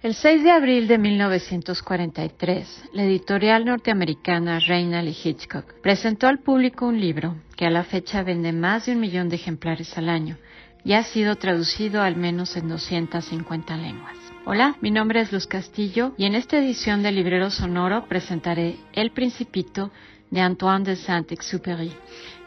El 6 de abril de 1943, la editorial norteamericana Reynal y Hitchcock presentó al público un libro que a la fecha vende más de un millón de ejemplares al año y ha sido traducido al menos en 250 lenguas. Hola, mi nombre es Luz Castillo y en esta edición de Librero Sonoro presentaré El Principito de Antoine de Saint-Exupéry,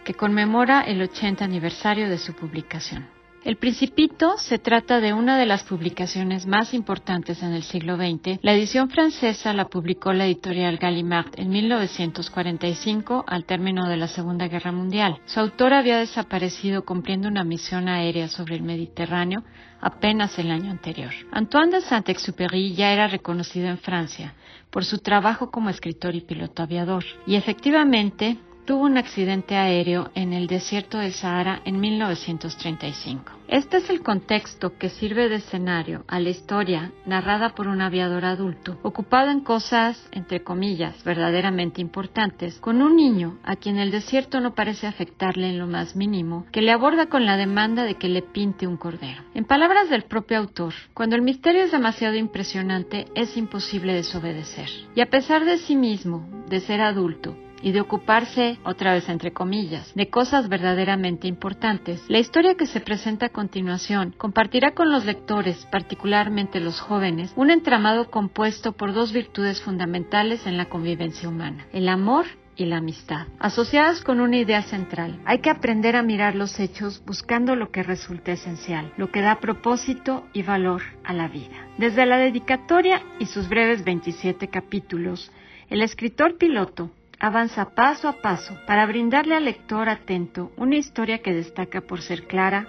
que conmemora el 80 aniversario de su publicación. El Principito se trata de una de las publicaciones más importantes en el siglo XX. La edición francesa la publicó la editorial Gallimard en 1945 al término de la Segunda Guerra Mundial. Su autor había desaparecido cumpliendo una misión aérea sobre el Mediterráneo apenas el año anterior. Antoine de Saint-Exupéry ya era reconocido en Francia por su trabajo como escritor y piloto aviador. Y efectivamente, tuvo un accidente aéreo en el desierto del Sahara en 1935. Este es el contexto que sirve de escenario a la historia narrada por un aviador adulto, ocupado en cosas, entre comillas, verdaderamente importantes, con un niño a quien el desierto no parece afectarle en lo más mínimo, que le aborda con la demanda de que le pinte un cordero. En palabras del propio autor, cuando el misterio es demasiado impresionante, es imposible desobedecer. Y a pesar de sí mismo, de ser adulto, y de ocuparse, otra vez entre comillas, de cosas verdaderamente importantes, la historia que se presenta a continuación compartirá con los lectores, particularmente los jóvenes, un entramado compuesto por dos virtudes fundamentales en la convivencia humana, el amor y la amistad, asociadas con una idea central. Hay que aprender a mirar los hechos buscando lo que resulta esencial, lo que da propósito y valor a la vida. Desde la dedicatoria y sus breves 27 capítulos, el escritor piloto avanza paso a paso para brindarle al lector atento una historia que destaca por ser clara,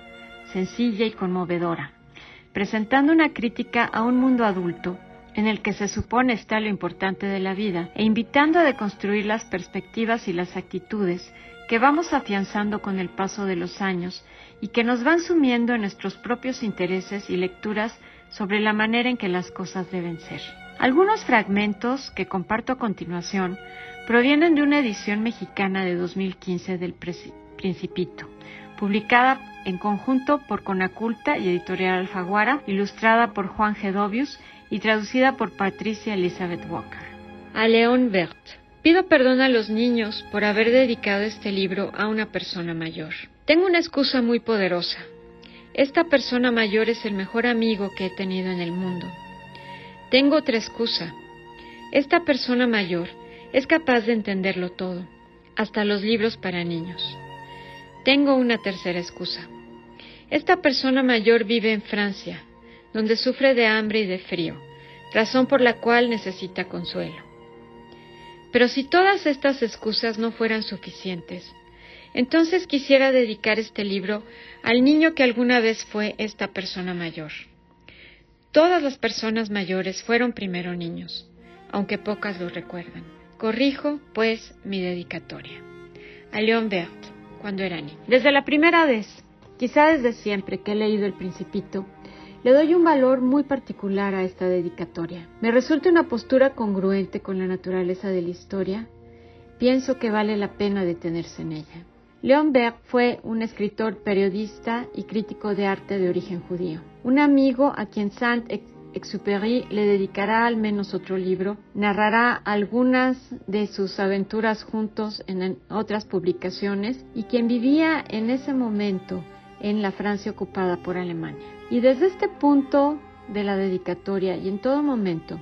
sencilla y conmovedora, presentando una crítica a un mundo adulto en el que se supone está lo importante de la vida e invitando a deconstruir las perspectivas y las actitudes que vamos afianzando con el paso de los años y que nos van sumiendo en nuestros propios intereses y lecturas sobre la manera en que las cosas deben ser. Algunos fragmentos que comparto a continuación provienen de una edición mexicana de 2015 del Principito, publicada en conjunto por Conaculta y Editorial Alfaguara, ilustrada por Juan Gedovius y traducida por Patricia Elizabeth Walker. A León Bert. Pido perdón a los niños por haber dedicado este libro a una persona mayor. Tengo una excusa muy poderosa. Esta persona mayor es el mejor amigo que he tenido en el mundo. Tengo otra excusa. Esta persona mayor es capaz de entenderlo todo, hasta los libros para niños. Tengo una tercera excusa. Esta persona mayor vive en Francia, donde sufre de hambre y de frío, razón por la cual necesita consuelo. Pero si todas estas excusas no fueran suficientes, entonces quisiera dedicar este libro al niño que alguna vez fue esta persona mayor. Todas las personas mayores fueron primero niños, aunque pocas lo recuerdan. Corrijo, pues, mi dedicatoria. A Leon Bert, cuando era niño. Desde la primera vez, quizá desde siempre que he leído El Principito, le doy un valor muy particular a esta dedicatoria. Me resulta una postura congruente con la naturaleza de la historia. Pienso que vale la pena detenerse en ella. Leon Bert fue un escritor, periodista y crítico de arte de origen judío. Un amigo a quien Saint Exupéry le dedicará al menos otro libro, narrará algunas de sus aventuras juntos en otras publicaciones y quien vivía en ese momento en la Francia ocupada por Alemania. Y desde este punto de la dedicatoria y en todo momento,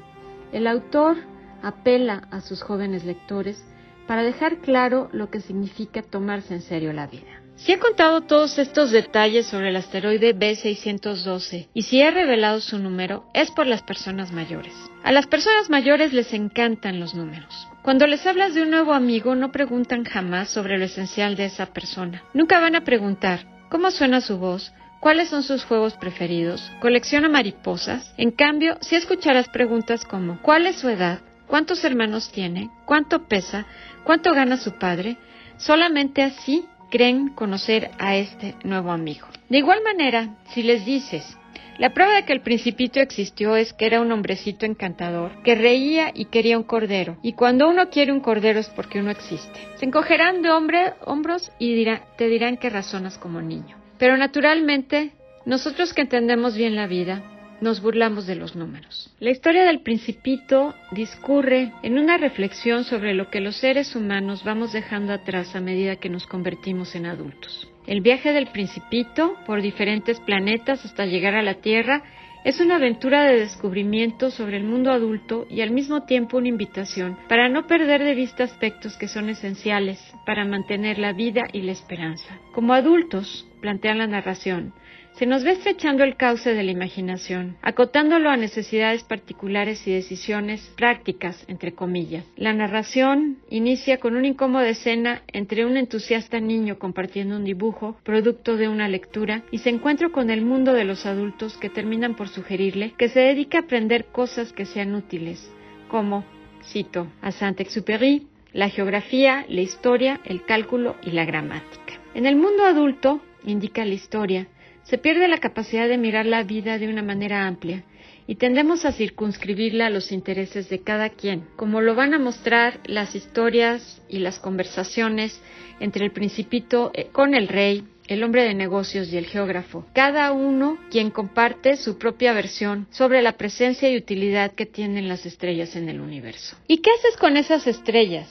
el autor apela a sus jóvenes lectores para dejar claro lo que significa tomarse en serio la vida. Si he contado todos estos detalles sobre el asteroide B612 y si he revelado su número es por las personas mayores. A las personas mayores les encantan los números. Cuando les hablas de un nuevo amigo no preguntan jamás sobre lo esencial de esa persona. Nunca van a preguntar cómo suena su voz, cuáles son sus juegos preferidos, colecciona mariposas. En cambio, si escucharás preguntas como ¿cuál es su edad? ¿Cuántos hermanos tiene? ¿Cuánto pesa? ¿Cuánto gana su padre? Solamente así creen conocer a este nuevo amigo. De igual manera, si les dices, La prueba de que el principito existió es que era un hombrecito encantador, que reía y quería un cordero, y cuando uno quiere un cordero es porque uno existe. Se encogerán de hombre, hombros y te dirán que razonas como niño. Pero naturalmente, nosotros que entendemos bien la vida, nos burlamos de los números. La historia del principito discurre en una reflexión sobre lo que los seres humanos vamos dejando atrás a medida que nos convertimos en adultos. El viaje del principito por diferentes planetas hasta llegar a la Tierra es una aventura de descubrimiento sobre el mundo adulto y al mismo tiempo una invitación para no perder de vista aspectos que son esenciales para mantener la vida y la esperanza. Como adultos, plantea la narración, se nos ve estrechando el cauce de la imaginación, acotándolo a necesidades particulares y decisiones prácticas, entre comillas. La narración inicia con una incómoda escena entre un entusiasta niño compartiendo un dibujo, producto de una lectura, y se encuentra con el mundo de los adultos que terminan por sugerirle que se dedique a aprender cosas que sean útiles, como, cito, a Saint-Exupéry, la geografía, la historia, el cálculo y la gramática. En el mundo adulto, indica la historia, se pierde la capacidad de mirar la vida de una manera amplia y tendemos a circunscribirla a los intereses de cada quien, como lo van a mostrar las historias y las conversaciones entre el principito eh, con el rey, el hombre de negocios y el geógrafo, cada uno quien comparte su propia versión sobre la presencia y utilidad que tienen las estrellas en el universo. ¿Y qué haces con esas estrellas?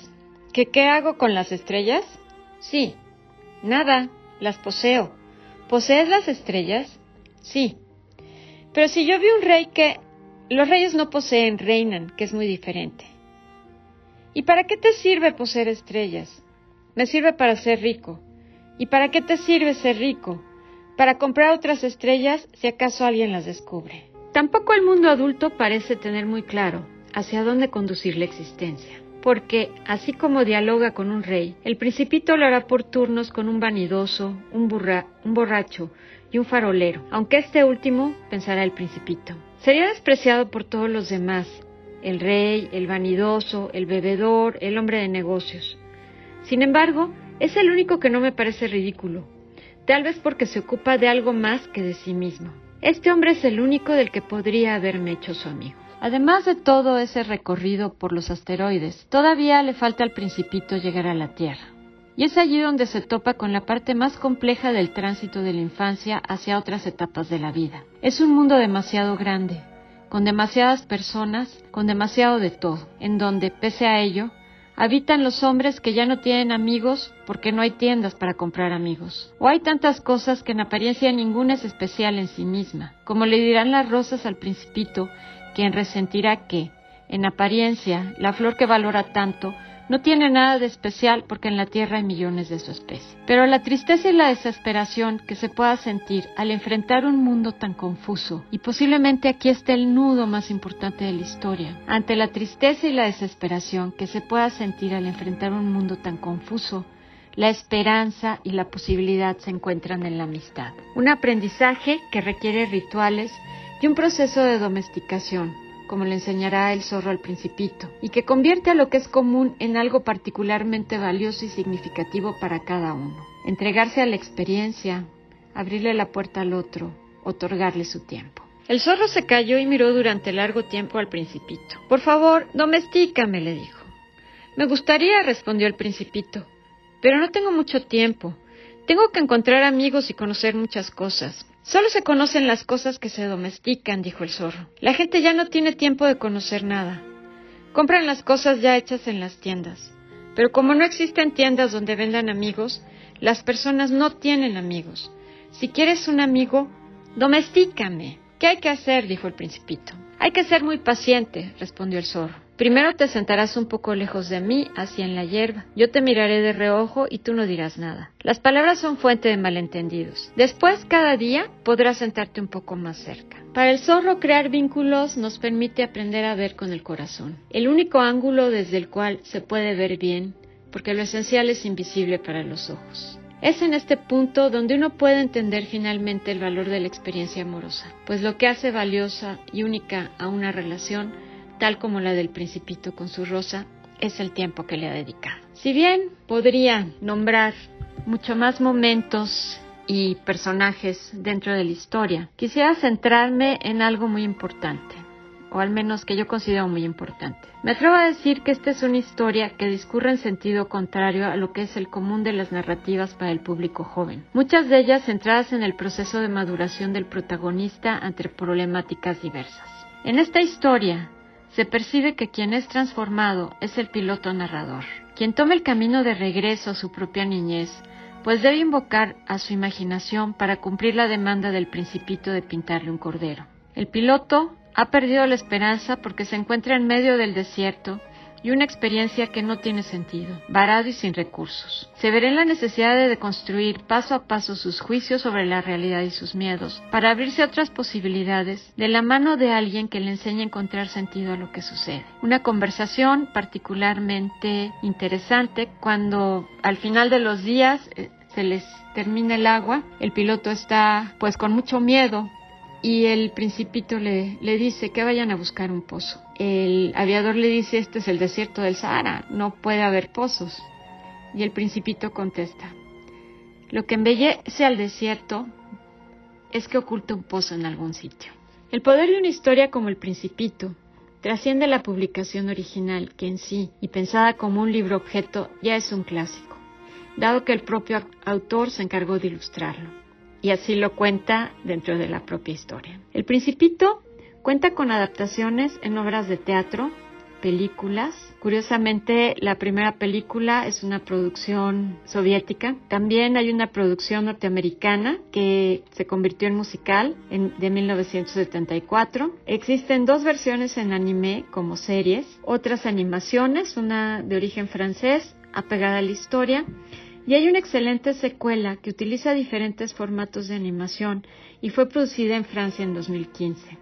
¿Qué, qué hago con las estrellas? Sí, nada, las poseo. ¿Posees las estrellas? Sí. Pero si yo vi un rey que... Los reyes no poseen, reinan, que es muy diferente. ¿Y para qué te sirve poseer estrellas? Me sirve para ser rico. ¿Y para qué te sirve ser rico? Para comprar otras estrellas si acaso alguien las descubre. Tampoco el mundo adulto parece tener muy claro hacia dónde conducir la existencia porque, así como dialoga con un rey, el principito lo hará por turnos con un vanidoso, un, borracho y un farolero, aunque este último, pensará el principito, sería despreciado por todos los demás, el rey, el vanidoso, el bebedor, el hombre de negocios. Sin embargo, es el único que no me parece ridículo, tal vez porque se ocupa de algo más que de sí mismo. Este hombre es el único del que podría haberme hecho su amigo. Además de todo ese recorrido por los asteroides, todavía le falta al principito llegar a la Tierra. Y es allí donde se topa con la parte más compleja del tránsito de la infancia hacia otras etapas de la vida. Es un mundo demasiado grande, con demasiadas personas, con demasiado de todo, en donde, pese a ello, habitan los hombres que ya no tienen amigos porque no hay tiendas para comprar amigos. O hay tantas cosas que en apariencia ninguna es especial en sí misma, como le dirán las rosas al principito quien resentirá que, en apariencia, la flor que valora tanto no tiene nada de especial porque en la tierra hay millones de su especie. Pero la tristeza y la desesperación que se pueda sentir al enfrentar un mundo tan confuso, y posiblemente aquí esté el nudo más importante de la historia, ante la tristeza y la desesperación que se pueda sentir al enfrentar un mundo tan confuso, la esperanza y la posibilidad se encuentran en la amistad. Un aprendizaje que requiere rituales y un proceso de domesticación, como le enseñará el zorro al principito, y que convierte a lo que es común en algo particularmente valioso y significativo para cada uno. Entregarse a la experiencia, abrirle la puerta al otro, otorgarle su tiempo. El zorro se calló y miró durante largo tiempo al principito. Por favor, domestícame, le dijo. Me gustaría, respondió el principito, pero no tengo mucho tiempo. Tengo que encontrar amigos y conocer muchas cosas. Solo se conocen las cosas que se domestican, dijo el zorro. La gente ya no tiene tiempo de conocer nada. Compran las cosas ya hechas en las tiendas. Pero como no existen tiendas donde vendan amigos, las personas no tienen amigos. Si quieres un amigo, domestícame. ¿Qué hay que hacer? dijo el principito. Hay que ser muy paciente, respondió el zorro. Primero te sentarás un poco lejos de mí, así en la hierba. Yo te miraré de reojo y tú no dirás nada. Las palabras son fuente de malentendidos. Después, cada día, podrás sentarte un poco más cerca. Para el zorro, crear vínculos nos permite aprender a ver con el corazón. El único ángulo desde el cual se puede ver bien, porque lo esencial es invisible para los ojos. Es en este punto donde uno puede entender finalmente el valor de la experiencia amorosa, pues lo que hace valiosa y única a una relación tal como la del principito con su rosa, es el tiempo que le ha dedicado. Si bien podría nombrar mucho más momentos y personajes dentro de la historia, quisiera centrarme en algo muy importante, o al menos que yo considero muy importante. Me atrevo a decir que esta es una historia que discurre en sentido contrario a lo que es el común de las narrativas para el público joven, muchas de ellas centradas en el proceso de maduración del protagonista ante problemáticas diversas. En esta historia, se percibe que quien es transformado es el piloto narrador, quien toma el camino de regreso a su propia niñez, pues debe invocar a su imaginación para cumplir la demanda del principito de pintarle un cordero. El piloto ha perdido la esperanza porque se encuentra en medio del desierto y una experiencia que no tiene sentido, varado y sin recursos. Se verá en la necesidad de construir paso a paso sus juicios sobre la realidad y sus miedos, para abrirse a otras posibilidades de la mano de alguien que le enseñe a encontrar sentido a lo que sucede. Una conversación particularmente interesante cuando al final de los días eh, se les termina el agua, el piloto está pues con mucho miedo y el principito le, dice que vayan a buscar un pozo. El aviador le dice, este es el desierto del Sahara, no puede haber pozos. Y el principito contesta, lo que embellece al desierto es que oculta un pozo en algún sitio. El poder de una historia como el principito trasciende la publicación original, que en sí, y pensada como un libro objeto, ya es un clásico, dado que el propio autor se encargó de ilustrarlo y así lo cuenta dentro de la propia historia. El Principito cuenta con adaptaciones en obras de teatro, películas. Curiosamente, la primera película es una producción soviética. También hay una producción norteamericana que se convirtió en musical en, de 1974. Existen dos versiones en anime como series, otras animaciones, una de origen francés apegada a la historia y hay una excelente secuela que utiliza diferentes formatos de animación y fue producida en Francia en 2015,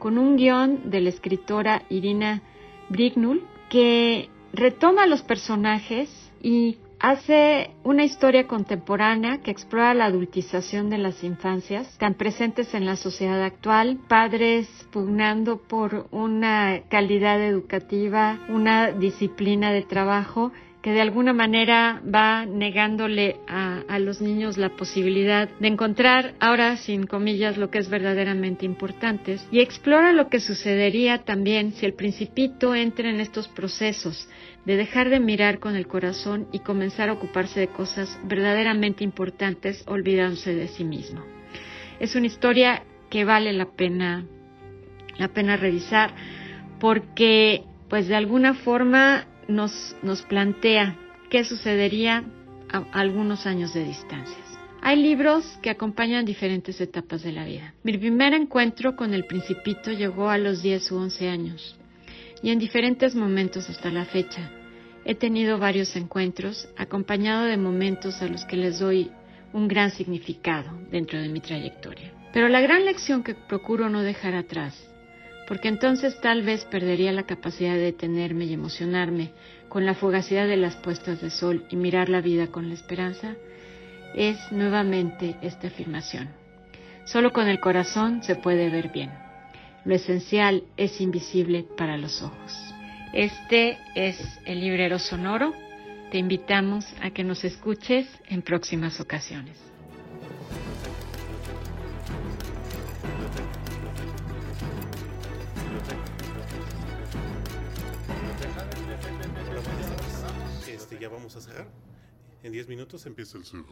con un guion de la escritora Irina Brignul que retoma los personajes y hace una historia contemporánea que explora la adultización de las infancias tan presentes en la sociedad actual, padres pugnando por una calidad educativa, una disciplina de trabajo que de alguna manera va negándole a, los niños la posibilidad de encontrar, ahora sin comillas, lo que es verdaderamente importante y explora lo que sucedería también si el principito entra en estos procesos de dejar de mirar con el corazón y comenzar a ocuparse de cosas verdaderamente importantes olvidándose de sí mismo. Es una historia que vale la pena, la pena revisar porque pues de alguna forma nos, nos plantea qué sucedería a algunos años de distancias. Hay libros que acompañan diferentes etapas de la vida. Mi primer encuentro con el principito llegó a los 10 u 11 años y en diferentes momentos hasta la fecha. He tenido varios encuentros acompañado de momentos a los que les doy un gran significado dentro de mi trayectoria. Pero la gran lección que procuro no dejar atrás porque entonces tal vez perdería la capacidad de detenerme y emocionarme con la fugacidad de las puestas de sol y mirar la vida con la esperanza, es nuevamente esta afirmación. Solo con el corazón se puede ver bien. Lo esencial es invisible para los ojos. Este es el librero sonoro. Te invitamos a que nos escuches en próximas ocasiones. A cerrar. En 10 minutos empieza el cerro.